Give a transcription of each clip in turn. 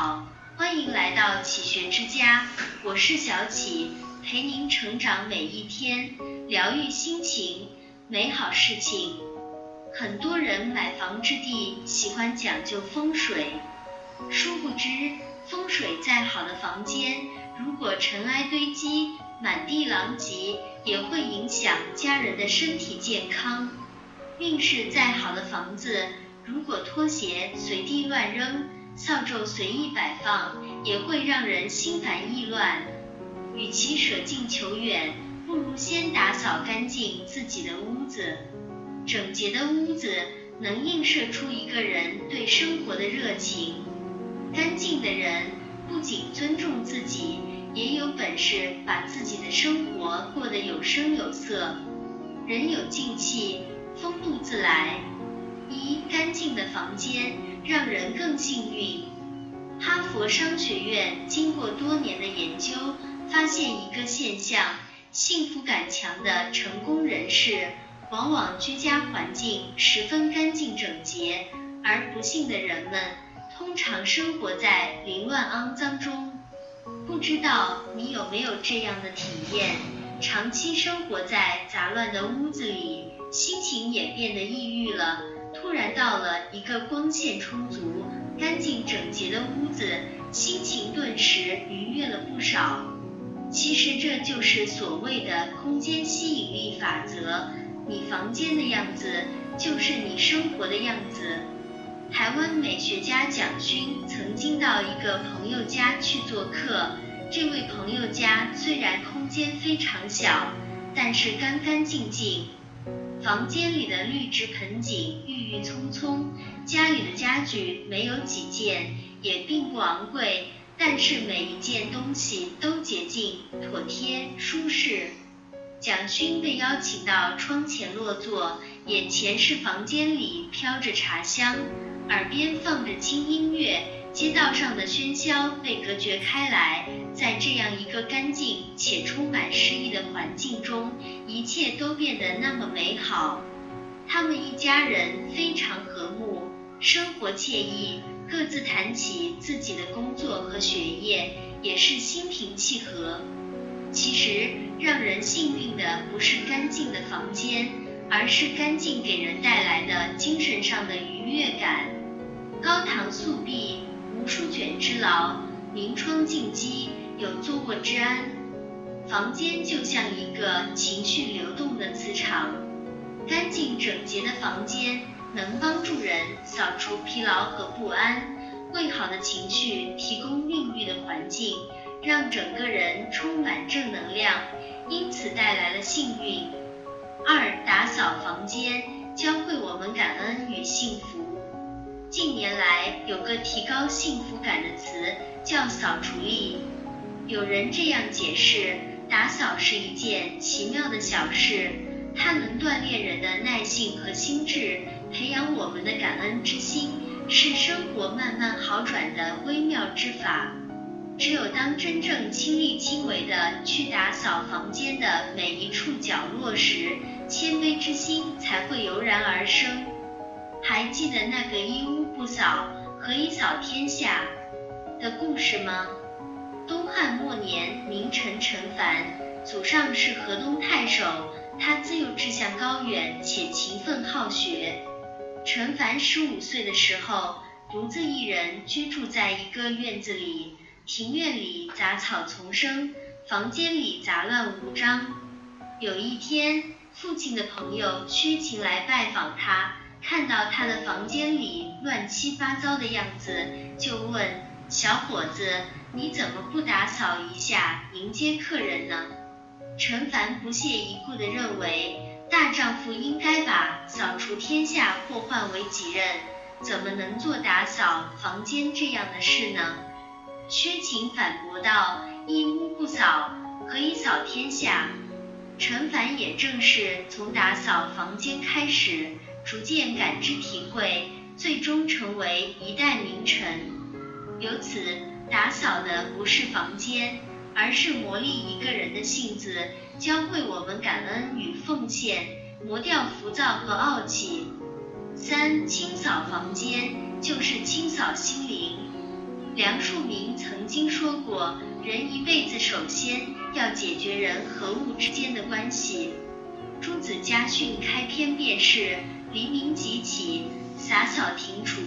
好，欢迎来到启学之家，我是小启，陪您成长每一天，疗愈心情，美好事情。很多人买房之地喜欢讲究风水，殊不知风水再好的房间，如果尘埃堆积，满地狼藉，也会影响家人的身体健康。运势再好的房子，如果拖鞋随地乱扔，扫帚随意摆放，也会让人心烦意乱。与其舍近求远，不如先打扫干净自己的屋子。整洁的屋子能映射出一个人对生活的热情。干净的人不仅尊重自己，也有本事把自己的生活过得有声有色。人有静气。风度自来。一干净的房间让人更幸运。佛商学院经过多年的研究，发现一个现象：幸福感强的成功人士，往往居家环境十分干净整洁，而不幸的人们通常生活在凌乱肮脏中。不知道你有没有这样的体验？长期生活在杂乱的屋子里。心情也变得抑郁了。突然到了一个光线充足、干净整洁的屋子，心情顿时愉悦了不少。其实这就是所谓的空间吸引力法则。你房间的样子，就是你生活的样子。台湾美学家蒋勋曾经到一个朋友家去做客，这位朋友家虽然空间非常小，但是干干净净。房间里的绿植盆景郁郁葱葱，家里的家具没有几件，也并不昂贵，但是每一件东西都洁净、妥帖、舒适。蒋勋被邀请到窗前落座，眼前是房间里飘着茶香，耳边放着轻音乐。街道上的喧嚣被隔绝开来，在这样一个干净且充满诗意的环境中，一切都变得那么美好。他们一家人非常和睦，生活惬意，各自谈起自己的工作和学业，也是心平气和。其实，让人幸运的不是干净的房间，而是干净给人带来的精神上的愉悦感。高堂素壁。无数卷之劳，明窗净几，有坐卧之安。房间就像一个情绪流动的磁场，干净整洁的房间能帮助人扫除疲劳和不安，为好的情绪提供孕育的环境，让整个人充满正能量，因此带来了幸运。二，打扫房间，教会我们感恩与幸福。近年来有个提高幸福感的词叫扫除力。有人这样解释：打扫是一件奇妙的小事，它能锻炼人的耐性和心智，培养我们的感恩之心，是生活慢慢好转的微妙之法。只有当真正亲力亲为的去打扫房间的每一处角落时，谦卑之心才会油然而生。还记得那个一屋不扫，何以扫天下的故事吗？东汉末年，名臣陈凡，祖上是河东太守，他自幼志向高远且勤奋好学。陈凡十五岁的时候，独自一人居住在一个院子里，庭院里杂草丛生，房间里杂乱无章。有一天，父亲的朋友薛勤来拜访他。看到他的房间里乱七八糟的样子，就问小伙子：“你怎么不打扫一下迎接客人呢？”陈凡不屑一顾地认为，大丈夫应该把扫除天下祸患为己任，怎么能做打扫房间这样的事呢？薛勤反驳道：“一屋不扫，何以扫天下？”陈凡也正是从打扫房间开始。逐渐感知体会，最终成为一代名臣。由此，打扫的不是房间，而是磨砺一个人的性子，教会我们感恩与奉献，磨掉浮躁和傲气。三，清扫房间就是清扫心灵。梁漱溟曾经说过，人一辈子首先要解决人和物之间的关系。朱子家训开篇便是黎明即起，洒扫庭除。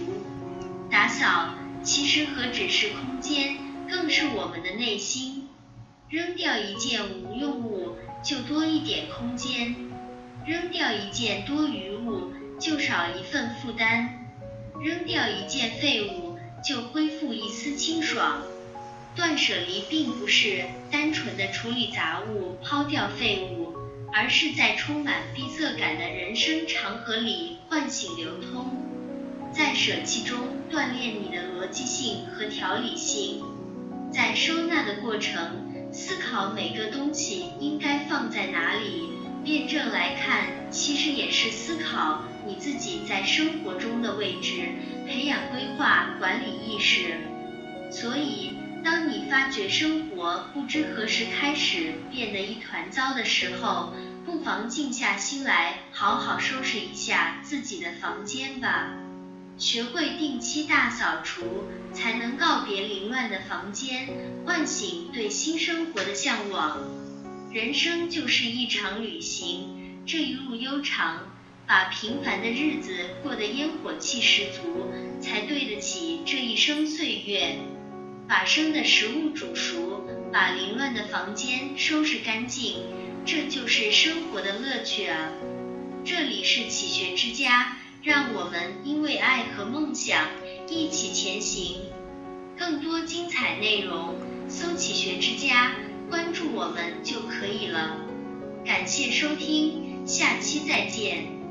打扫其实何止是空间，更是我们的内心。扔掉一件无用物，就多一点空间；扔掉一件多余物，就少一份负担；扔掉一件废物，就恢复一丝清爽。断舍离并不是单纯的处理杂物、抛掉废物，而是在充满闭塞感的人生长河里唤醒流通，在舍弃中锻炼你的逻辑性和条理性，在收纳的过程。思考每个东西应该放在哪里，辩证来看，其实也是思考你自己在生活中的位置，培养规划管理意识。所以，当你发觉生活不知何时开始变得一团糟的时候，不妨静下心来，好好收拾一下自己的房间吧。学会定期大扫除，才能告别凌乱的房间，唤醒对新生活的向往。人生就是一场旅行，这一路悠长，把平凡的日子过得烟火气十足，才对得起这一生岁月。把生的食物煮熟，把凌乱的房间收拾干净，这就是生活的乐趣啊！这里是启学之家。让我们因为爱和梦想一起前行。更多精彩内容，搜“启学之家”，关注我们就可以了。感谢收听，下期再见。